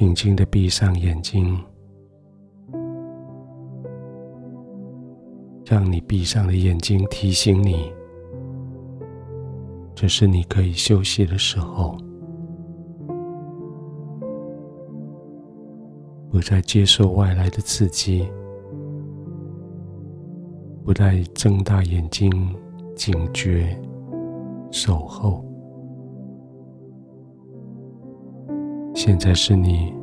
轻轻的闭上眼睛，让你闭上的眼睛提醒你，这是你可以休息的时候，不再接受外来的刺激，不再睁大眼睛警觉守候。现在是你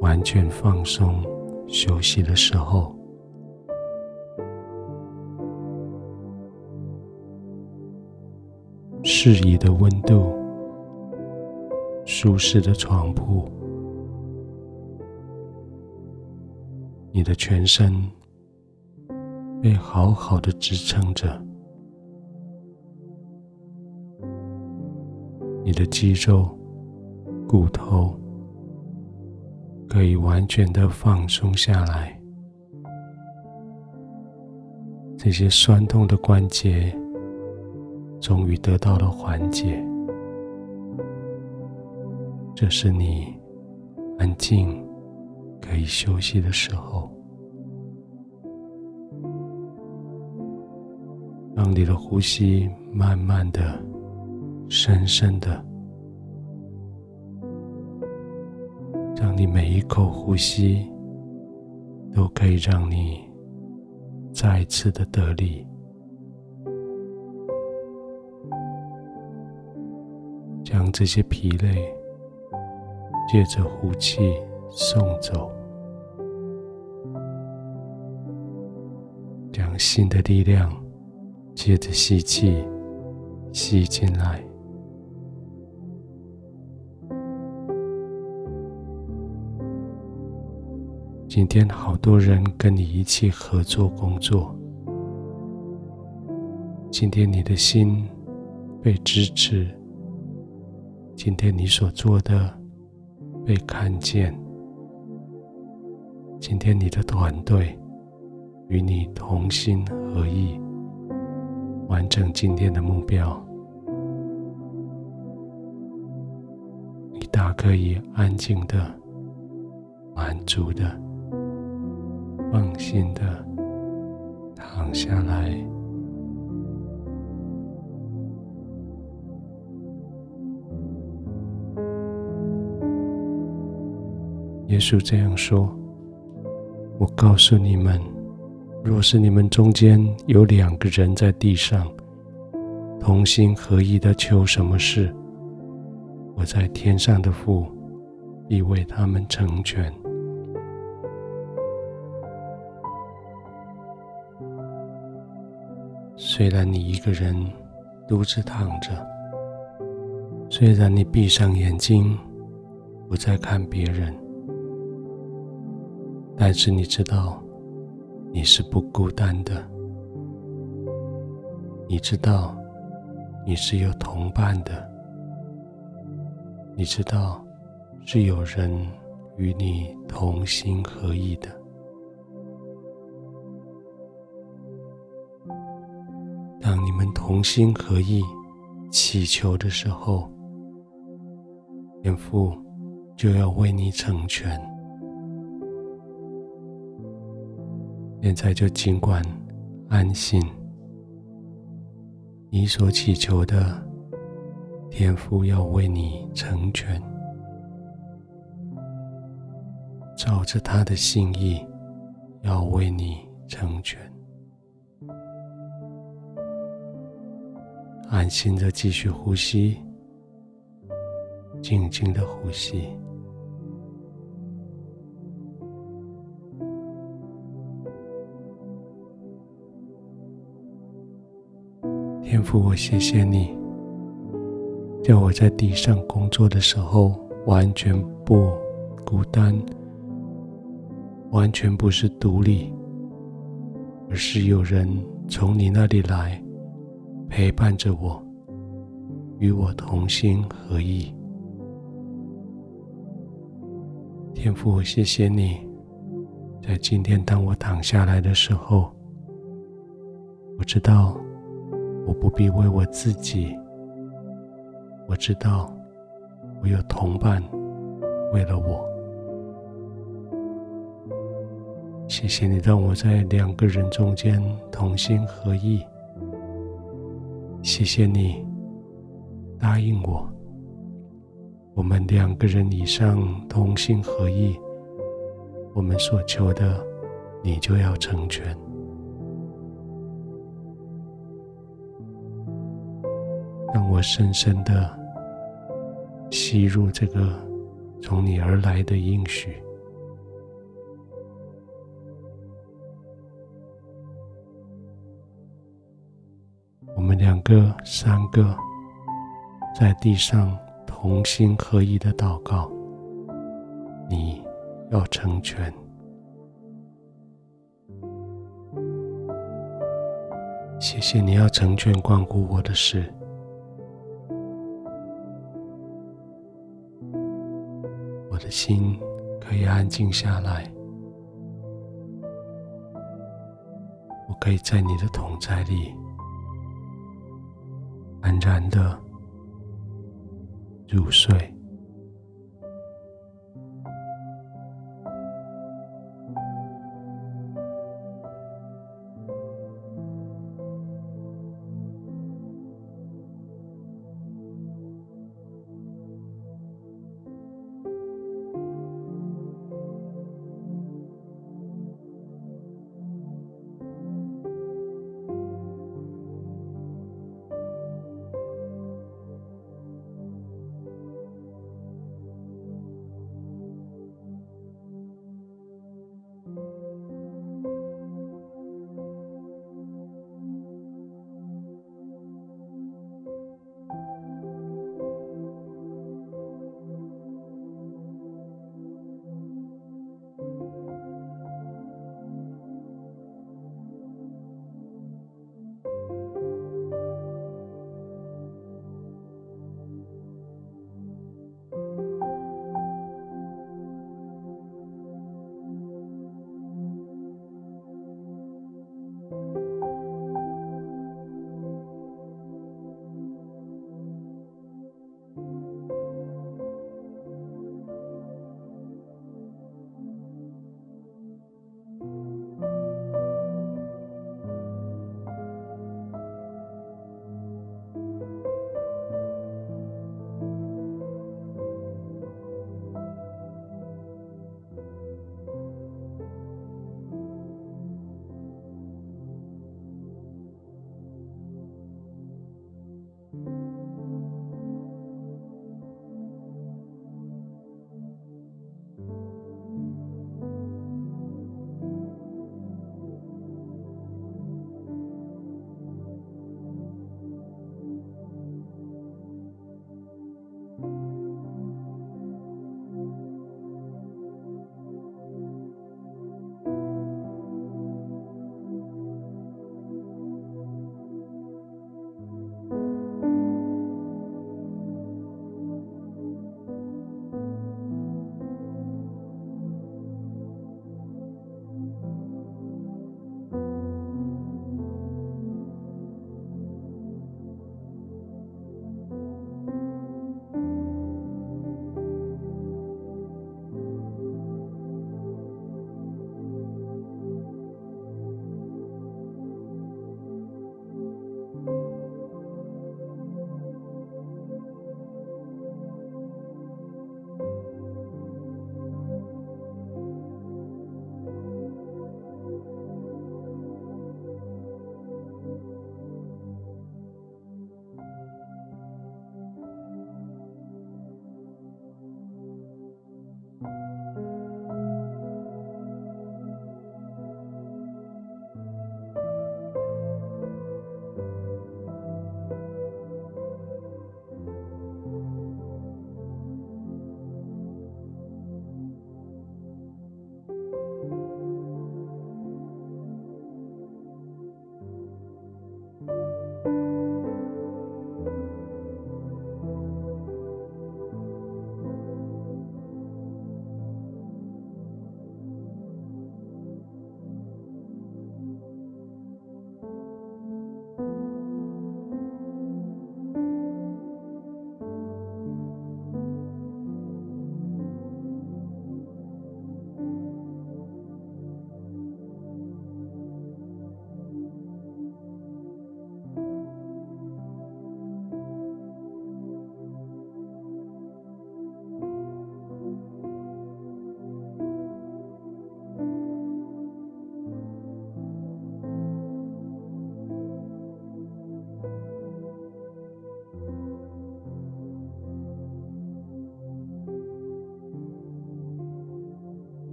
完全放松休息的时候。适宜的温度，舒适的床铺，你的全身被好好的支撑着，你的肌肉、骨头。可以完全的放松下来，这些酸痛的关节终于得到了缓解。这是你安静可以休息的时候，让你的呼吸慢慢的、深深的。让你每一口呼吸都可以让你再次的得力，将这些疲累借着呼气送走，将新的力量借着吸气吸进来。今天好多人跟你一起合作工作。今天你的心被支持。今天你所做的被看见。今天你的团队与你同心合意，完成今天的目标。你大可以安静的、满足的。放心的躺下来。耶稣这样说：“我告诉你们，若是你们中间有两个人在地上同心合意的求什么事，我在天上的父必为他们成全。”虽然你一个人独自躺着，虽然你闭上眼睛不再看别人，但是你知道你是不孤单的，你知道你是有同伴的，你知道是有人与你同心合意的。同心合意祈求的时候，天父就要为你成全。现在就尽管安心，你所祈求的，天父要为你成全，照着他的心意，要为你成全。安心的继续呼吸，静静的呼吸。天父，我谢谢你，叫我在地上工作的时候完全不孤单，完全不是独立，而是有人从你那里来。陪伴着我，与我同心合意。天父，谢谢你，在今天当我躺下来的时候，我知道我不必为我自己，我知道我有同伴为了我，谢谢你让我在两个人中间同心合意。谢谢你答应我，我们两个人以上同心合意，我们所求的，你就要成全。让我深深的吸入这个从你而来的应许。两个、三个在地上同心合一的祷告，你要成全。谢谢你要成全关乎我的事，我的心可以安静下来，我可以在你的同在里。安然的入睡。